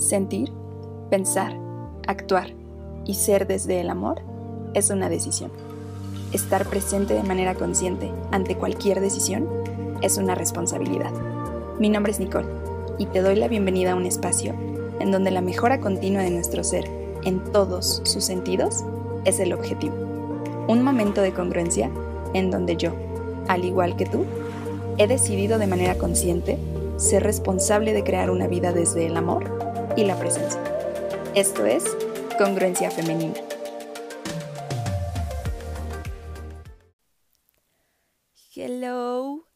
Sentir, pensar, actuar y ser desde el amor es una decisión. Estar presente de manera consciente ante cualquier decisión es una responsabilidad. Mi nombre es Nicole y te doy la bienvenida a un espacio en donde la mejora continua de nuestro ser en todos sus sentidos es el objetivo. Un momento de congruencia en donde yo, al igual que tú, he decidido de manera consciente ser responsable de crear una vida desde el amor y la presencia. Esto es congruencia femenina. Hello,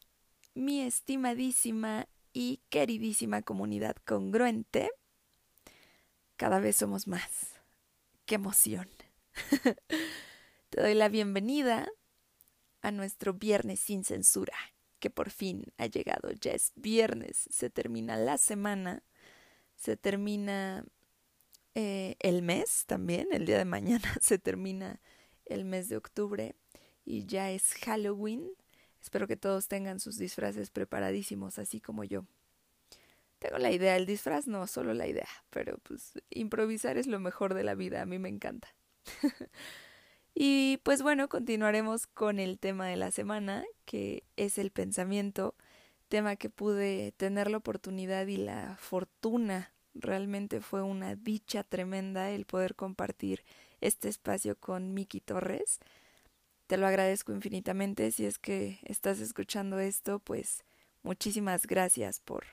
mi estimadísima y queridísima comunidad congruente. Cada vez somos más. ¡Qué emoción! Te doy la bienvenida a nuestro viernes sin censura, que por fin ha llegado. Ya es viernes, se termina la semana se termina eh, el mes también, el día de mañana se termina el mes de octubre y ya es Halloween. Espero que todos tengan sus disfraces preparadísimos, así como yo. Tengo la idea, el disfraz no, solo la idea, pero pues improvisar es lo mejor de la vida, a mí me encanta. y pues bueno, continuaremos con el tema de la semana, que es el pensamiento tema que pude tener la oportunidad y la fortuna. Realmente fue una dicha tremenda el poder compartir este espacio con Miki Torres. Te lo agradezco infinitamente. Si es que estás escuchando esto, pues muchísimas gracias por,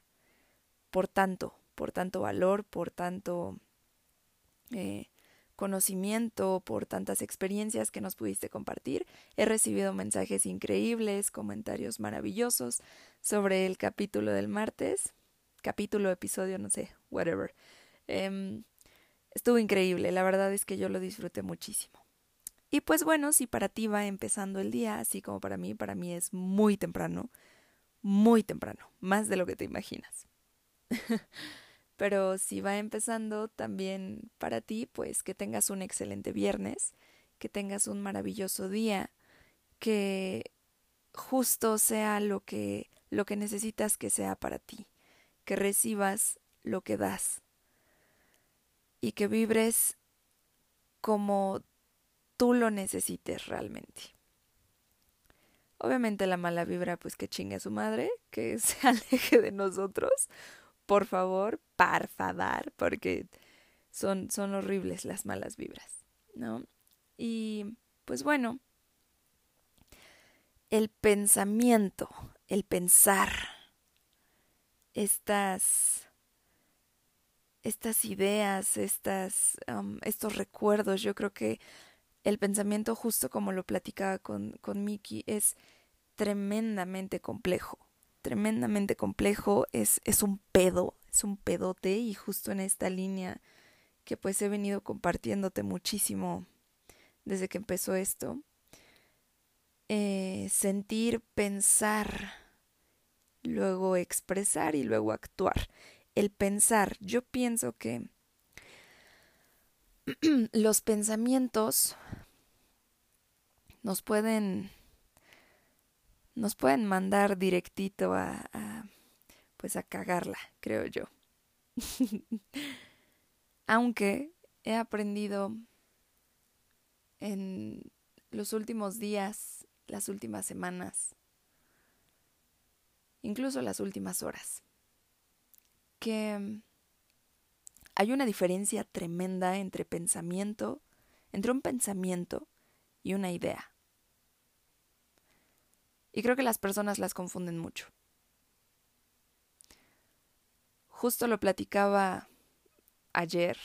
por tanto, por tanto valor, por tanto eh, conocimiento, por tantas experiencias que nos pudiste compartir. He recibido mensajes increíbles, comentarios maravillosos sobre el capítulo del martes, capítulo, episodio, no sé, whatever. Em, estuvo increíble, la verdad es que yo lo disfruté muchísimo. Y pues bueno, si para ti va empezando el día, así como para mí, para mí es muy temprano, muy temprano, más de lo que te imaginas. Pero si va empezando también para ti, pues que tengas un excelente viernes, que tengas un maravilloso día, que justo sea lo que lo que necesitas que sea para ti, que recibas lo que das y que vibres como tú lo necesites realmente. Obviamente la mala vibra, pues que chingue a su madre, que se aleje de nosotros, por favor, parfadar, porque son, son horribles las malas vibras, ¿no? Y pues bueno, el pensamiento, el pensar, estas, estas ideas, estas, estos recuerdos, yo creo que el pensamiento, justo como lo platicaba con, con Miki, es tremendamente complejo tremendamente complejo, es, es un pedo, es un pedote y justo en esta línea que pues he venido compartiéndote muchísimo desde que empezó esto, eh, sentir, pensar, luego expresar y luego actuar. El pensar, yo pienso que los pensamientos nos pueden nos pueden mandar directito a, pues a cagarla, creo yo. Aunque he aprendido en los últimos días, las últimas semanas, incluso las últimas horas, que hay una diferencia tremenda entre pensamiento, entre un pensamiento y una idea. Y creo que las personas las confunden mucho. Justo lo platicaba ayer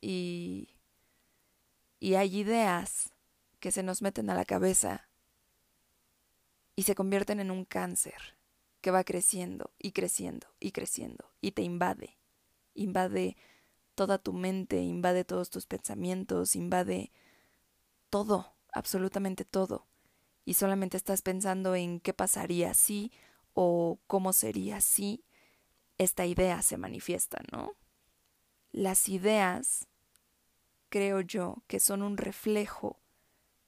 y, y hay ideas que se nos meten a la cabeza y se convierten en un cáncer que va creciendo y creciendo y creciendo y te invade. Invade toda tu mente, invade todos tus pensamientos, invade todo, absolutamente todo y solamente estás pensando en qué pasaría si o cómo sería si esta idea se manifiesta, ¿no? Las ideas, creo yo, que son un reflejo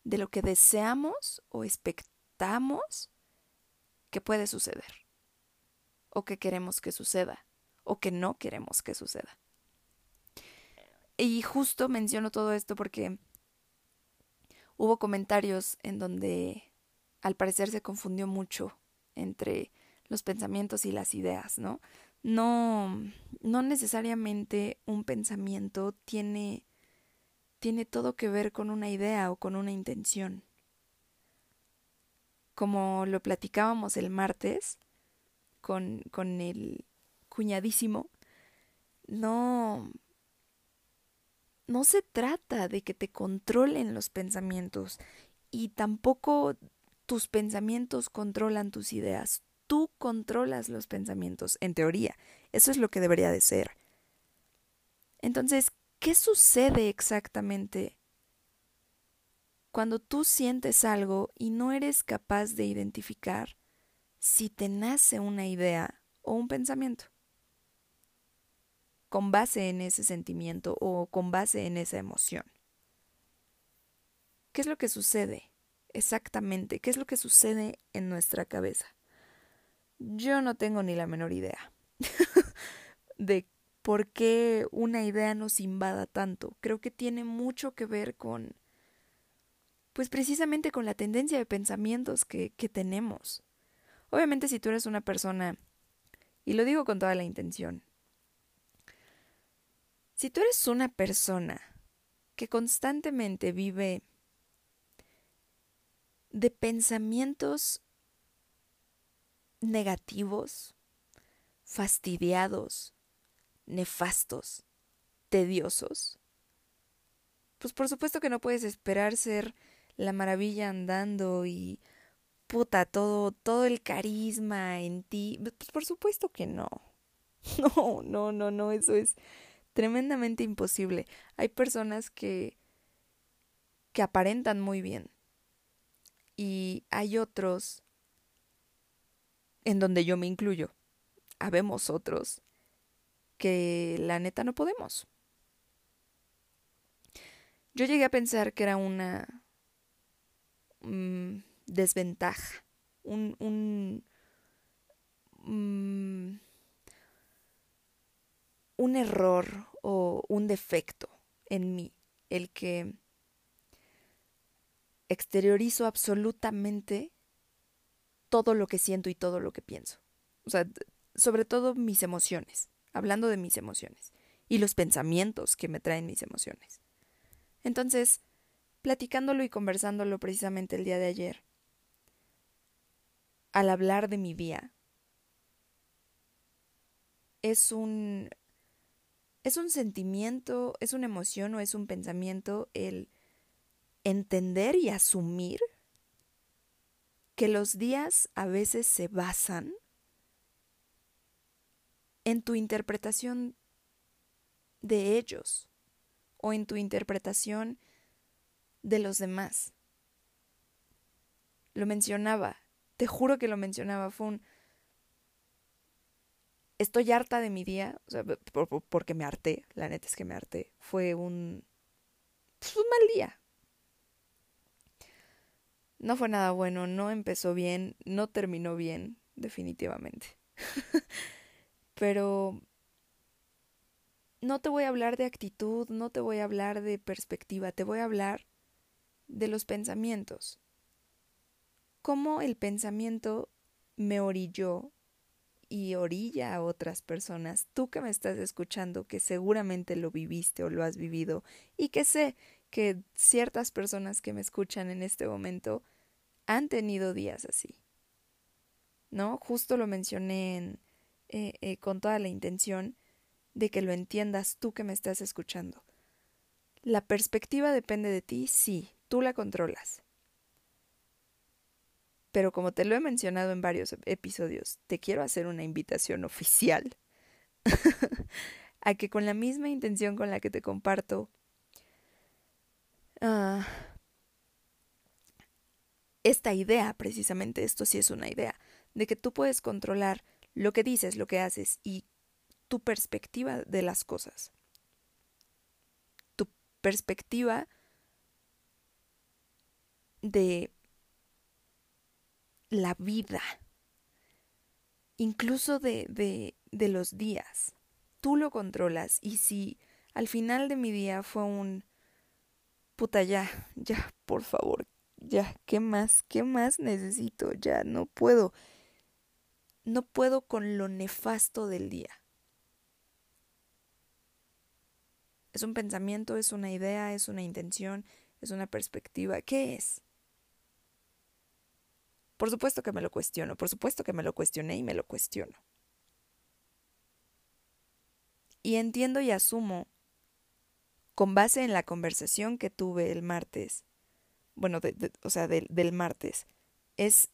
de lo que deseamos o expectamos que puede suceder, o que queremos que suceda, o que no queremos que suceda. Y justo menciono todo esto porque hubo comentarios en donde al parecer se confundió mucho entre los pensamientos y las ideas, ¿no? No, no necesariamente un pensamiento tiene, tiene todo que ver con una idea o con una intención. Como lo platicábamos el martes con, con el cuñadísimo, no, no se trata de que te controlen los pensamientos y tampoco tus pensamientos controlan tus ideas. Tú controlas los pensamientos, en teoría. Eso es lo que debería de ser. Entonces, ¿qué sucede exactamente cuando tú sientes algo y no eres capaz de identificar si te nace una idea o un pensamiento? Con base en ese sentimiento o con base en esa emoción. ¿Qué es lo que sucede? exactamente qué es lo que sucede en nuestra cabeza. Yo no tengo ni la menor idea de por qué una idea nos invada tanto. Creo que tiene mucho que ver con, pues precisamente con la tendencia de pensamientos que, que tenemos. Obviamente si tú eres una persona, y lo digo con toda la intención, si tú eres una persona que constantemente vive de pensamientos negativos, fastidiados, nefastos, tediosos, pues por supuesto que no puedes esperar ser la maravilla andando y puta todo todo el carisma en ti, pues por supuesto que no. No, no, no, no, eso es tremendamente imposible. Hay personas que que aparentan muy bien, y hay otros en donde yo me incluyo. Habemos otros que la neta no podemos. Yo llegué a pensar que era una mm, desventaja, un, un, mm, un error o un defecto en mí, el que exteriorizo absolutamente todo lo que siento y todo lo que pienso. O sea, sobre todo mis emociones, hablando de mis emociones y los pensamientos que me traen mis emociones. Entonces, platicándolo y conversándolo precisamente el día de ayer, al hablar de mi día, es un es un sentimiento, es una emoción o es un pensamiento el entender y asumir que los días a veces se basan en tu interpretación de ellos o en tu interpretación de los demás. Lo mencionaba, te juro que lo mencionaba, fue un... Estoy harta de mi día, o sea, porque me harté, la neta es que me harté. Fue un... Pues, un mal día, no fue nada bueno, no empezó bien, no terminó bien, definitivamente. Pero no te voy a hablar de actitud, no te voy a hablar de perspectiva, te voy a hablar de los pensamientos. Cómo el pensamiento me orilló y orilla a otras personas, tú que me estás escuchando, que seguramente lo viviste o lo has vivido, y que sé que ciertas personas que me escuchan en este momento han tenido días así. ¿No? Justo lo mencioné eh, eh, con toda la intención de que lo entiendas tú que me estás escuchando. La perspectiva depende de ti, sí, tú la controlas. Pero como te lo he mencionado en varios episodios, te quiero hacer una invitación oficial a que con la misma intención con la que te comparto ah, esta idea, precisamente esto sí es una idea, de que tú puedes controlar lo que dices, lo que haces y tu perspectiva de las cosas. Tu perspectiva de la vida, incluso de, de, de los días. Tú lo controlas y si al final de mi día fue un puta ya, ya, por favor, ya, ¿qué más? ¿Qué más necesito? Ya, no puedo. No puedo con lo nefasto del día. ¿Es un pensamiento? ¿Es una idea? ¿Es una intención? ¿Es una perspectiva? ¿Qué es? Por supuesto que me lo cuestiono, por supuesto que me lo cuestioné y me lo cuestiono. Y entiendo y asumo, con base en la conversación que tuve el martes, bueno, o sea, del martes, es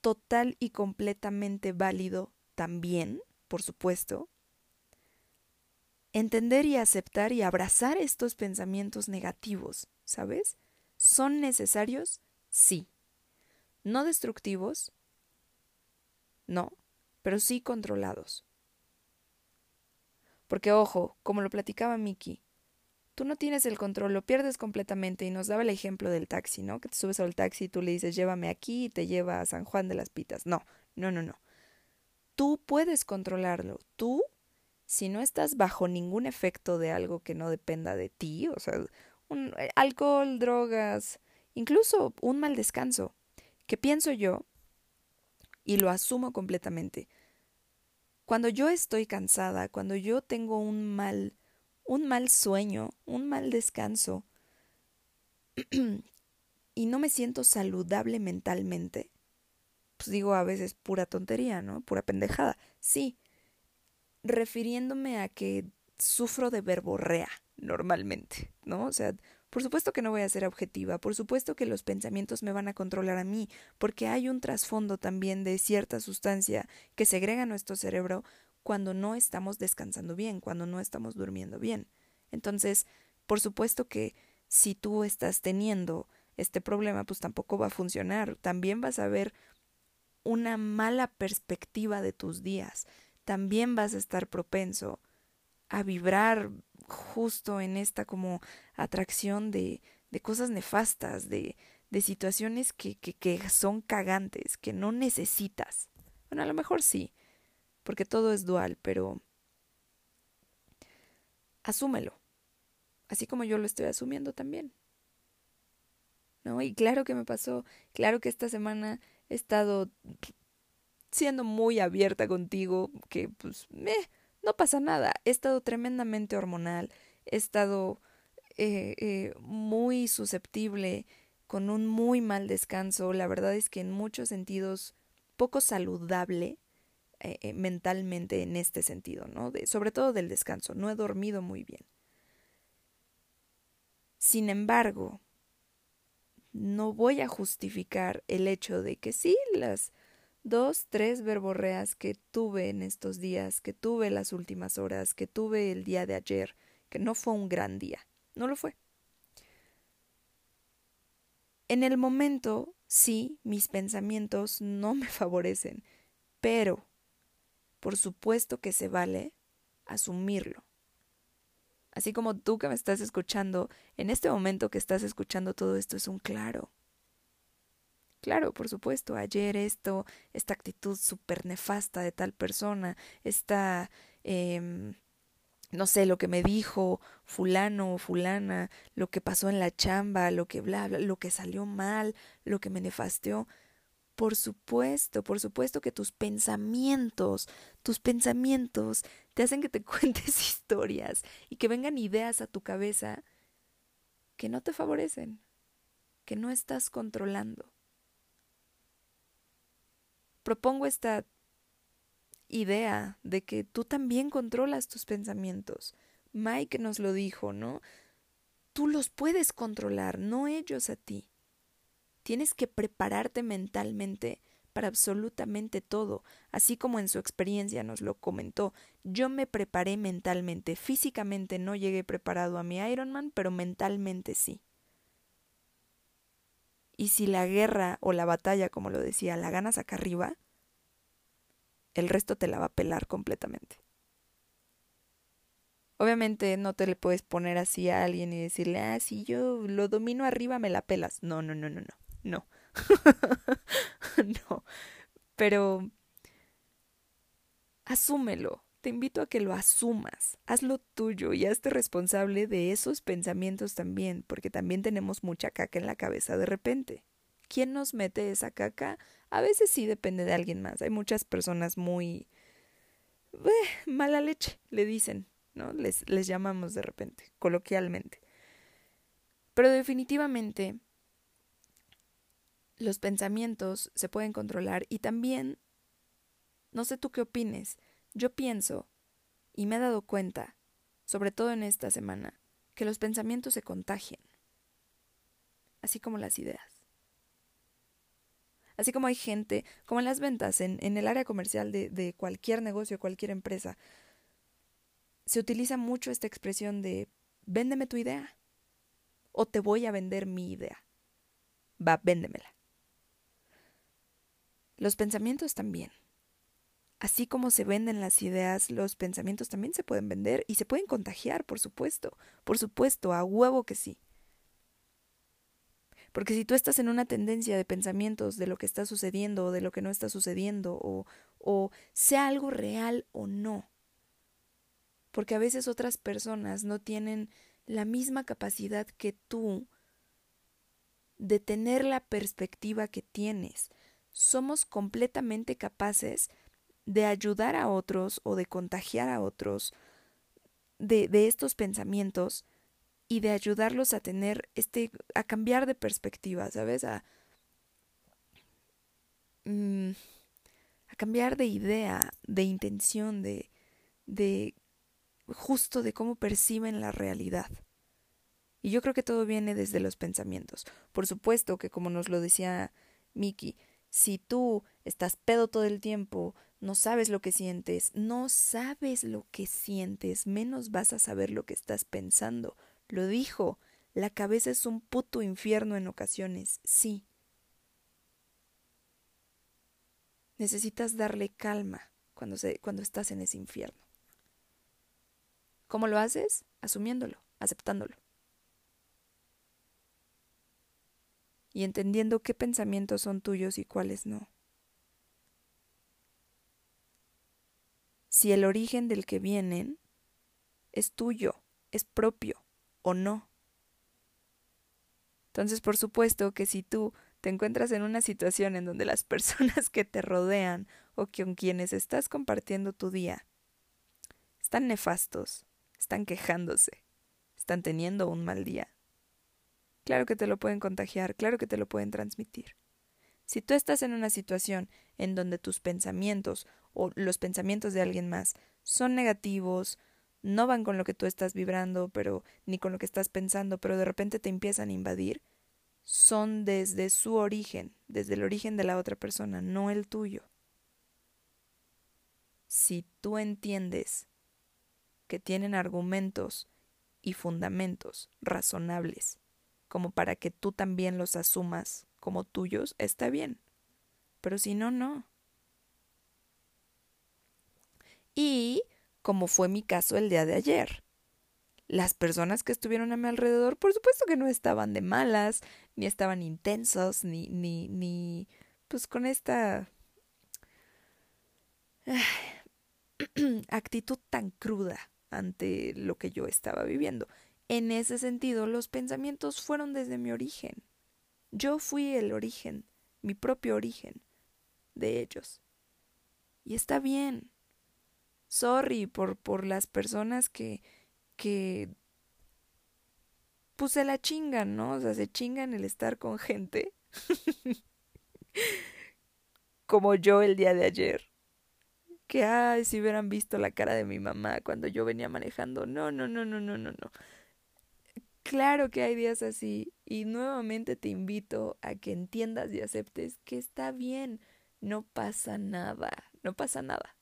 total y completamente válido también, por supuesto, entender y aceptar y abrazar estos pensamientos negativos, ¿sabes? ¿Son necesarios? Sí. ¿No destructivos? No, pero sí controlados. Porque ojo, como lo platicaba Miki, tú no tienes el control, lo pierdes completamente y nos daba el ejemplo del taxi, ¿no? Que te subes al taxi y tú le dices llévame aquí y te lleva a San Juan de las Pitas. No, no, no, no. Tú puedes controlarlo, tú si no estás bajo ningún efecto de algo que no dependa de ti, o sea, un, eh, alcohol, drogas, incluso un mal descanso, que pienso yo, y lo asumo completamente, cuando yo estoy cansada, cuando yo tengo un mal, un mal sueño, un mal descanso, y no me siento saludable mentalmente, pues digo a veces pura tontería, ¿no? Pura pendejada. Sí, refiriéndome a que sufro de verborrea normalmente, ¿no? O sea, por supuesto que no voy a ser objetiva, por supuesto que los pensamientos me van a controlar a mí, porque hay un trasfondo también de cierta sustancia que segrega nuestro cerebro cuando no estamos descansando bien, cuando no estamos durmiendo bien. Entonces, por supuesto que si tú estás teniendo este problema, pues tampoco va a funcionar. También vas a ver una mala perspectiva de tus días también vas a estar propenso a vibrar justo en esta como atracción de, de cosas nefastas, de, de situaciones que, que, que son cagantes, que no necesitas. Bueno, a lo mejor sí, porque todo es dual, pero asúmelo, así como yo lo estoy asumiendo también. ¿No? Y claro que me pasó, claro que esta semana he estado siendo muy abierta contigo, que pues, no pasa nada. He estado tremendamente hormonal, he estado eh, eh, muy susceptible, con un muy mal descanso. La verdad es que en muchos sentidos poco saludable eh, mentalmente en este sentido, ¿no? Sobre todo del descanso. No he dormido muy bien. Sin embargo, no voy a justificar el hecho de que sí, las dos, tres verborreas que tuve en estos días, que tuve las últimas horas, que tuve el día de ayer, que no fue un gran día. No lo fue. En el momento, sí, mis pensamientos no me favorecen, pero por supuesto que se vale asumirlo. Así como tú que me estás escuchando, en este momento que estás escuchando todo esto es un claro. Claro, por supuesto, ayer esto, esta actitud súper nefasta de tal persona, esta, eh, no sé, lo que me dijo fulano o fulana, lo que pasó en la chamba, lo que bla, bla, lo que salió mal, lo que me nefasteó. Por supuesto, por supuesto que tus pensamientos, tus pensamientos te hacen que te cuentes historias y que vengan ideas a tu cabeza que no te favorecen, que no estás controlando propongo esta idea de que tú también controlas tus pensamientos. Mike nos lo dijo, ¿no? Tú los puedes controlar, no ellos a ti. Tienes que prepararte mentalmente para absolutamente todo, así como en su experiencia nos lo comentó. Yo me preparé mentalmente, físicamente no llegué preparado a mi Ironman, pero mentalmente sí. Y si la guerra o la batalla, como lo decía, la ganas acá arriba, el resto te la va a pelar completamente. Obviamente no te le puedes poner así a alguien y decirle, ah, si yo lo domino arriba, me la pelas. No, no, no, no, no, no. no. Pero asúmelo, te invito a que lo asumas, hazlo tuyo y hazte responsable de esos pensamientos también, porque también tenemos mucha caca en la cabeza de repente. ¿Quién nos mete esa caca? A veces sí depende de alguien más. Hay muchas personas muy... Eh, mala leche, le dicen, ¿no? Les, les llamamos de repente, coloquialmente. Pero definitivamente los pensamientos se pueden controlar y también, no sé tú qué opines, yo pienso, y me he dado cuenta, sobre todo en esta semana, que los pensamientos se contagian, así como las ideas. Así como hay gente, como en las ventas, en, en el área comercial de, de cualquier negocio, cualquier empresa, se utiliza mucho esta expresión de véndeme tu idea o te voy a vender mi idea. Va, véndemela. Los pensamientos también. Así como se venden las ideas, los pensamientos también se pueden vender y se pueden contagiar, por supuesto. Por supuesto, a huevo que sí. Porque si tú estás en una tendencia de pensamientos de lo que está sucediendo o de lo que no está sucediendo, o, o sea algo real o no, porque a veces otras personas no tienen la misma capacidad que tú de tener la perspectiva que tienes, somos completamente capaces de ayudar a otros o de contagiar a otros de, estos pensamientos y de ayudarlos a tener este, a cambiar de perspectiva, ¿sabes? A, mm, a cambiar de idea, de intención, de, de justo de cómo perciben la realidad. Y yo creo que todo viene desde los pensamientos. Por supuesto que como nos lo decía Miki, si tú estás pedo todo el tiempo, no sabes lo que sientes, no sabes lo que sientes, menos vas a saber lo que estás pensando. Lo dijo, la cabeza es un puto infierno en ocasiones, sí. Necesitas darle calma cuando, se, cuando estás en ese infierno. ¿Cómo lo haces? Asumiéndolo, aceptándolo. y entendiendo qué pensamientos son tuyos y cuáles no. Si el origen del que vienen es tuyo, es propio o no. Entonces, por supuesto que si tú te encuentras en una situación en donde las personas que te rodean o con quienes estás compartiendo tu día están nefastos, están quejándose, están teniendo un mal día, Claro que te lo pueden contagiar, claro que te lo pueden transmitir. Si tú estás en una situación en donde tus pensamientos o los pensamientos de alguien más son negativos, no van con lo que tú estás vibrando, pero ni con lo que estás pensando, pero de repente te empiezan a invadir, son desde su origen, desde el origen de la otra persona, no el tuyo. Si tú entiendes que tienen argumentos y fundamentos razonables como para que tú también los asumas como tuyos, está bien. Pero si no, no. Y como fue mi caso el día de ayer. Las personas que estuvieron a mi alrededor, por supuesto que no estaban de malas, ni estaban intensos, ni, ni, ni, pues con esta actitud tan cruda ante lo que yo estaba viviendo. En ese sentido, los pensamientos fueron desde mi origen. Yo fui el origen, mi propio origen de ellos. Y está bien. Sorry por, por las personas que, que pues se la chingan, ¿no? O sea, se chingan el estar con gente. Como yo el día de ayer. Que, ay, si hubieran visto la cara de mi mamá cuando yo venía manejando. No, no, no, no, no, no, no. Claro que hay días así y nuevamente te invito a que entiendas y aceptes que está bien, no pasa nada, no pasa nada.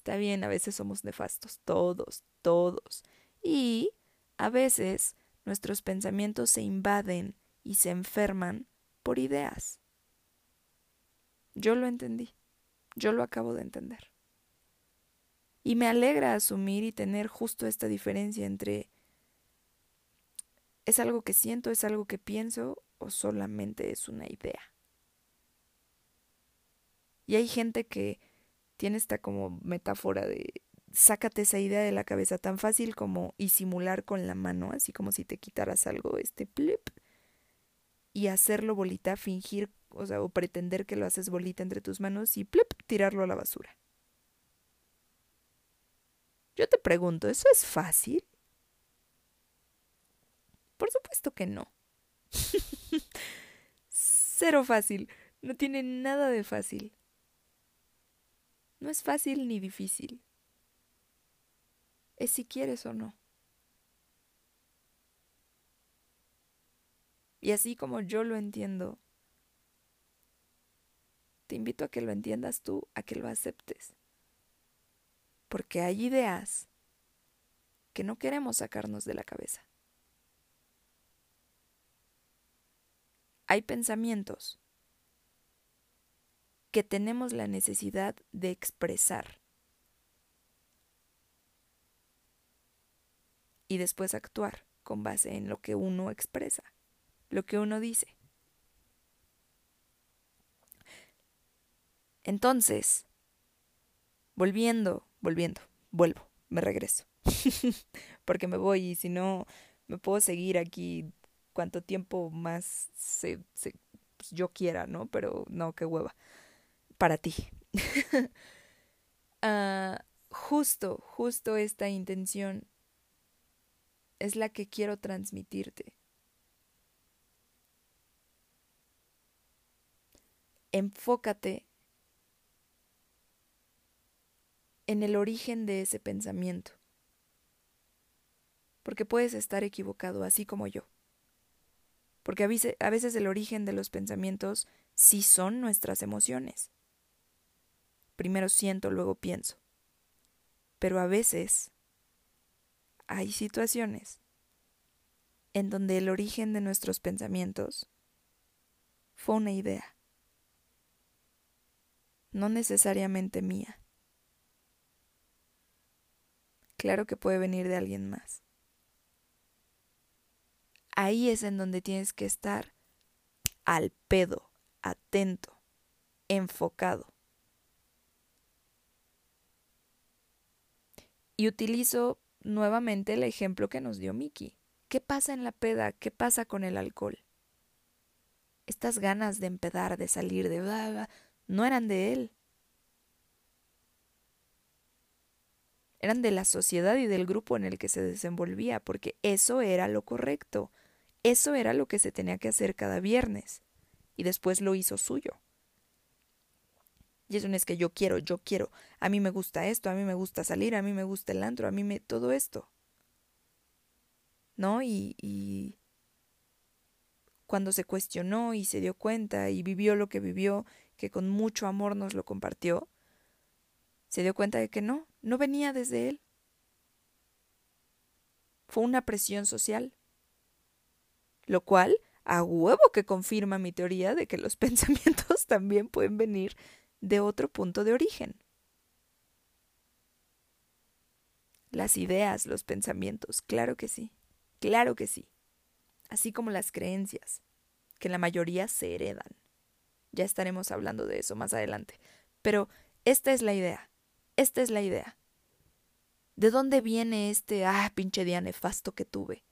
Está bien, a veces somos nefastos, todos, todos. Y a veces nuestros pensamientos se invaden y se enferman por ideas. Yo lo entendí, yo lo acabo de entender. Y me alegra asumir y tener justo esta diferencia entre ¿Es algo que siento, es algo que pienso o solamente es una idea? Y hay gente que tiene esta como metáfora de sácate esa idea de la cabeza tan fácil como y simular con la mano, así como si te quitaras algo, este plip, y hacerlo bolita, fingir, o sea, o pretender que lo haces bolita entre tus manos y plip, tirarlo a la basura. Yo te pregunto, ¿eso es fácil? Por supuesto que no. Cero fácil. No tiene nada de fácil. No es fácil ni difícil. Es si quieres o no. Y así como yo lo entiendo, te invito a que lo entiendas tú, a que lo aceptes. Porque hay ideas que no queremos sacarnos de la cabeza. Hay pensamientos que tenemos la necesidad de expresar y después actuar con base en lo que uno expresa, lo que uno dice. Entonces, volviendo, volviendo, vuelvo, me regreso, porque me voy y si no, me puedo seguir aquí cuanto tiempo más se, pues, yo quiera, ¿no? Pero no, qué hueva. Para ti. Ah, justo, justo esta intención es la que quiero transmitirte. Enfócate en el origen de ese pensamiento, porque puedes estar equivocado, así como yo. Porque a veces el origen de los pensamientos sí son nuestras emociones. Primero siento, luego pienso. Pero a veces hay situaciones en donde el origen de nuestros pensamientos fue una idea, no necesariamente mía. Claro que puede venir de alguien más. Ahí es en donde tienes que estar al pedo, atento, enfocado. Y utilizo nuevamente el ejemplo que nos dio Miki. ¿Qué pasa en la peda? ¿Qué pasa con el alcohol? Estas ganas de empedar, de salir, de bla, no eran de él. eran de la sociedad y del grupo en el que se desenvolvía, porque eso era lo correcto, eso era lo que se tenía que hacer cada viernes, y después lo hizo suyo. Y eso no es que yo quiero, yo quiero, a mí me gusta esto, a mí me gusta salir, a mí me gusta el antro, a mí me todo esto. ¿No? Y cuando se cuestionó y se dio cuenta y vivió lo que vivió, que con mucho amor nos lo compartió, se dio cuenta de que no, no venía desde él. Fue una presión social. Lo cual, a huevo que confirma mi teoría de que los pensamientos también pueden venir de otro punto de origen. Las ideas, los pensamientos, claro que sí, claro que sí. Así como las creencias, que la mayoría se heredan. Ya estaremos hablando de eso más adelante. Pero esta es la idea. Esta es la idea. ¿De dónde viene este, ah, pinche día nefasto que tuve?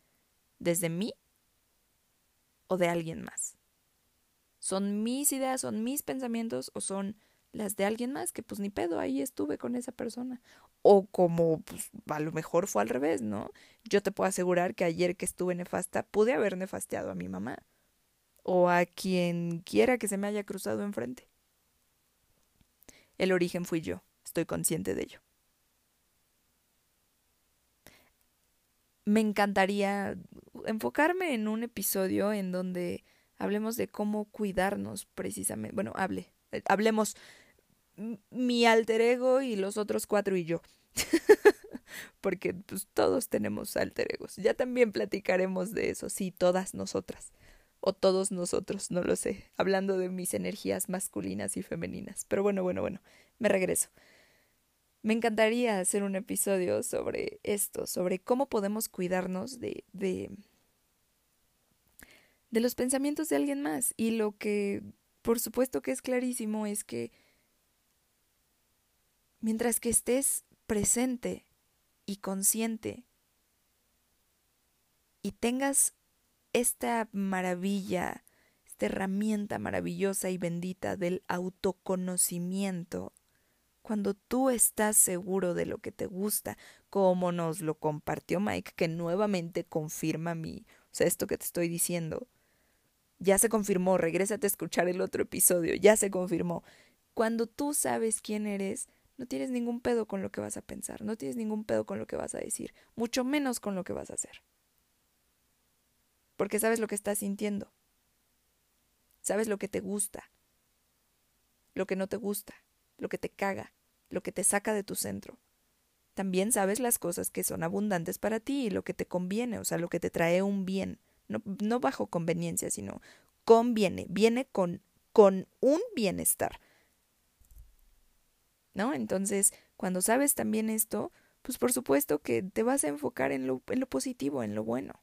¿Desde mí o de alguien más? ¿Son mis ideas, son mis pensamientos o son las de alguien más que pues ni pedo, ahí estuve con esa persona? O como pues, a lo mejor fue al revés, ¿no? Yo te puedo asegurar que ayer que estuve nefasta pude haber nefasteado a mi mamá o a quien quiera que se me haya cruzado enfrente. El origen fui yo. Estoy consciente de ello. Me encantaría enfocarme en un episodio en donde hablemos de cómo cuidarnos precisamente. Bueno, hable, hablemos mi alter ego y los otros cuatro y yo. Porque pues, todos tenemos alter egos. Ya también platicaremos de eso, sí, todas nosotras. O todos nosotros, no lo sé. Hablando de mis energías masculinas y femeninas. Pero bueno, bueno, bueno, me regreso. Me encantaría hacer un episodio sobre esto, sobre cómo podemos cuidarnos de, de, de los pensamientos de alguien más. Y lo que, por supuesto que es clarísimo, es que mientras que estés presente y consciente y tengas esta maravilla, esta herramienta maravillosa y bendita del autoconocimiento, cuando tú estás seguro de lo que te gusta, como nos lo compartió Mike, que nuevamente confirma mi, o sea, esto que te estoy diciendo, ya se confirmó, regrésate a escuchar el otro episodio, ya se confirmó. Cuando tú sabes quién eres, no tienes ningún pedo con lo que vas a pensar, no tienes ningún pedo con lo que vas a decir, mucho menos con lo que vas a hacer. Porque sabes lo que estás sintiendo, sabes lo que te gusta, lo que no te gusta, lo que te caga, lo que te saca de tu centro. También sabes las cosas que son abundantes para ti y lo que te conviene, o sea, lo que te trae un bien no, no bajo conveniencia, sino conviene, viene con, con un bienestar. ¿No? Entonces, cuando sabes también esto, pues por supuesto que te vas a enfocar en lo, en lo positivo, en lo bueno.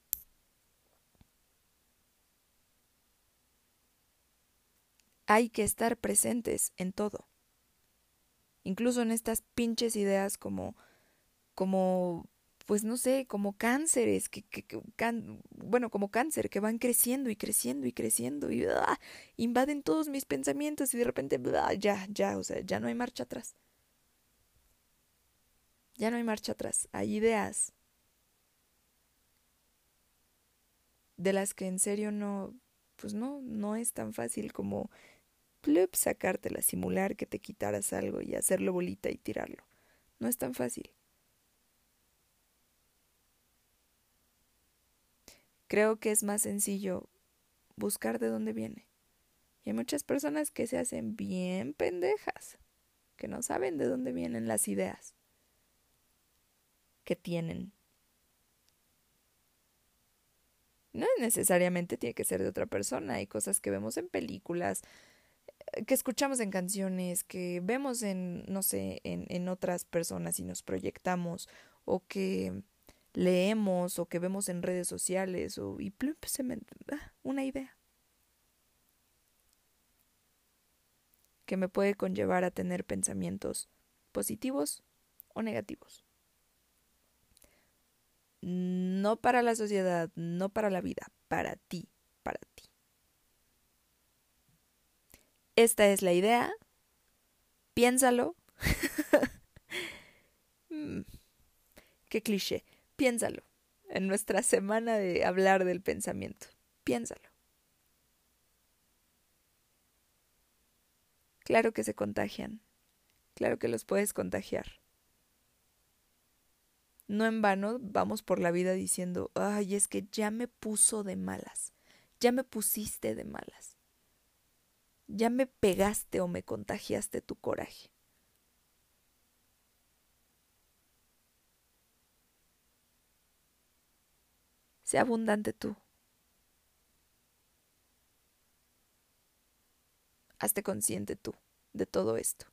Hay que estar presentes en todo. Incluso en estas pinches ideas como como pues no sé, como cánceres, que, que, bueno, como cáncer, que van creciendo y creciendo y creciendo y ¡ah! invaden todos mis pensamientos y de repente ya, ya, o sea, ya no hay marcha atrás. Ya no hay marcha atrás. Hay ideas de las que en serio no, pues no, no es tan fácil como plup, sacártela, simular que te quitaras algo y hacerlo bolita y tirarlo. No es tan fácil. Creo que es más sencillo buscar de dónde viene. Y hay muchas personas que se hacen bien pendejas, que no saben de dónde vienen las ideas que tienen. No necesariamente tiene que ser de otra persona, hay cosas que vemos en películas, eh, que escuchamos en canciones, que vemos en, no sé, en, en otras personas y nos proyectamos, o que leemos o que vemos en redes sociales o y se me ah, una idea que me puede conllevar a tener pensamientos positivos o negativos. No para la sociedad, no para la vida, para ti, para ti. Esta es la idea. Piénsalo. Mm, qué cliché. Piénsalo en nuestra semana de hablar del pensamiento. Piénsalo. Claro que se contagian. Claro que los puedes contagiar. No en vano vamos por la vida diciendo, ay, es que ya me puso de malas, ya me pusiste de malas, ya me pegaste o me contagiaste tu coraje. Sea abundante tú. Hazte consciente tú de todo esto.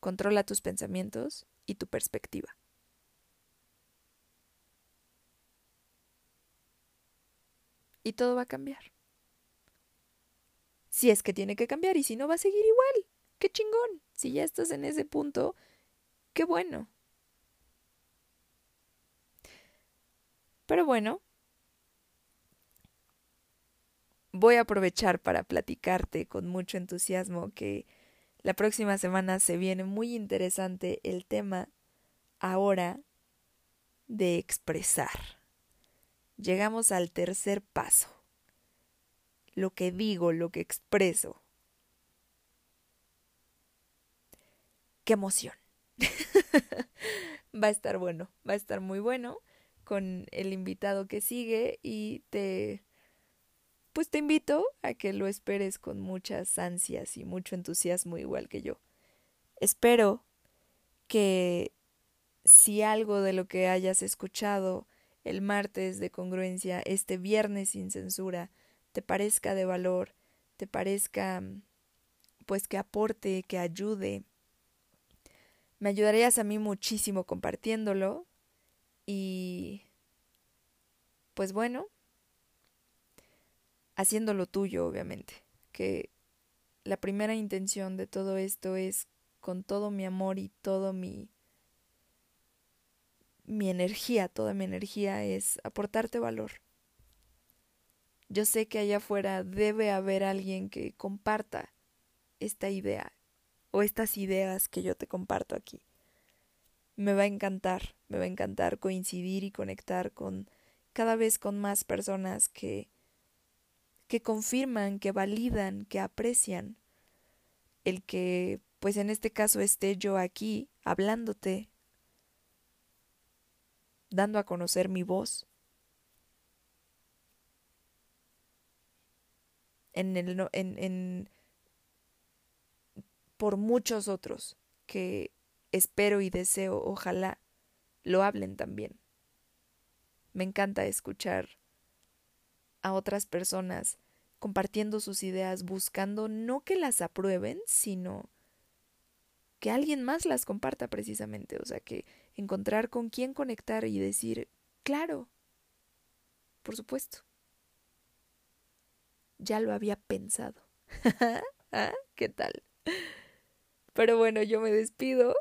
Controla tus pensamientos y tu perspectiva. Y todo va a cambiar. Si es que tiene que cambiar y si no va a seguir igual. Qué chingón. Si ya estás en ese punto, qué bueno. Pero bueno, voy a aprovechar para platicarte con mucho entusiasmo que la próxima semana se viene muy interesante el tema ahora de expresar. Llegamos al tercer paso. Lo que digo, lo que expreso. Qué emoción. va a estar bueno, va a estar muy bueno con el invitado que sigue y te pues te invito a que lo esperes con muchas ansias y mucho entusiasmo igual que yo. Espero que si algo de lo que hayas escuchado el martes de congruencia, este viernes sin censura, te parezca de valor, te parezca pues que aporte, que ayude, me ayudarías a mí muchísimo compartiéndolo y pues bueno, haciendo lo tuyo, obviamente, que la primera intención de todo esto es con todo mi amor y todo mi mi energía, toda mi energía es aportarte valor. Yo sé que allá afuera debe haber alguien que comparta esta idea o estas ideas que yo te comparto aquí. Me va a encantar, me va a encantar coincidir y conectar con cada vez con más personas que que confirman, que validan, que aprecian el que, pues en este caso, esté yo aquí hablándote, dando a conocer mi voz. En el, en, en, por muchos otros que espero y deseo, ojalá, lo hablen también. Me encanta escuchar a otras personas compartiendo sus ideas, buscando no que las aprueben, sino que alguien más las comparta precisamente, o sea, que encontrar con quién conectar y decir, claro, por supuesto, ya lo había pensado. ¿Ah? ¿Qué tal? Pero bueno, yo me despido.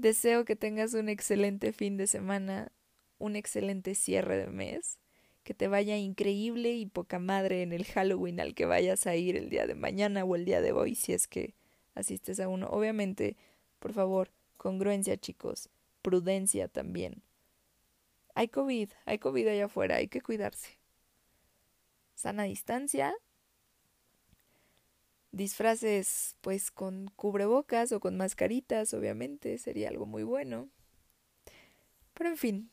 Deseo que tengas un excelente fin de semana, un excelente cierre de mes que te vaya increíble y poca madre en el Halloween al que vayas a ir el día de mañana o el día de hoy, si es que asistes a uno. Obviamente, por favor, congruencia, chicos, prudencia también. Hay COVID, hay COVID allá afuera, hay que cuidarse. Sana distancia. Disfraces, pues con cubrebocas o con mascaritas, obviamente, sería algo muy bueno. Pero en fin,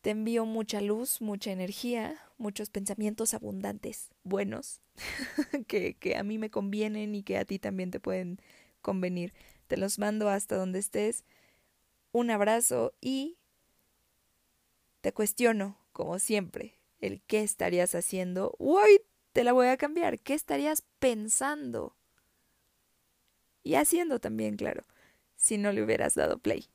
te envío mucha luz, mucha energía, muchos pensamientos abundantes, buenos, que, que a mí me convienen y que a ti también te pueden convenir. Te los mando hasta donde estés. Un abrazo y te cuestiono, como siempre, el qué estarías haciendo. Uy, te la voy a cambiar. ¿Qué estarías pensando? Y haciendo también, claro, si no le hubieras dado play.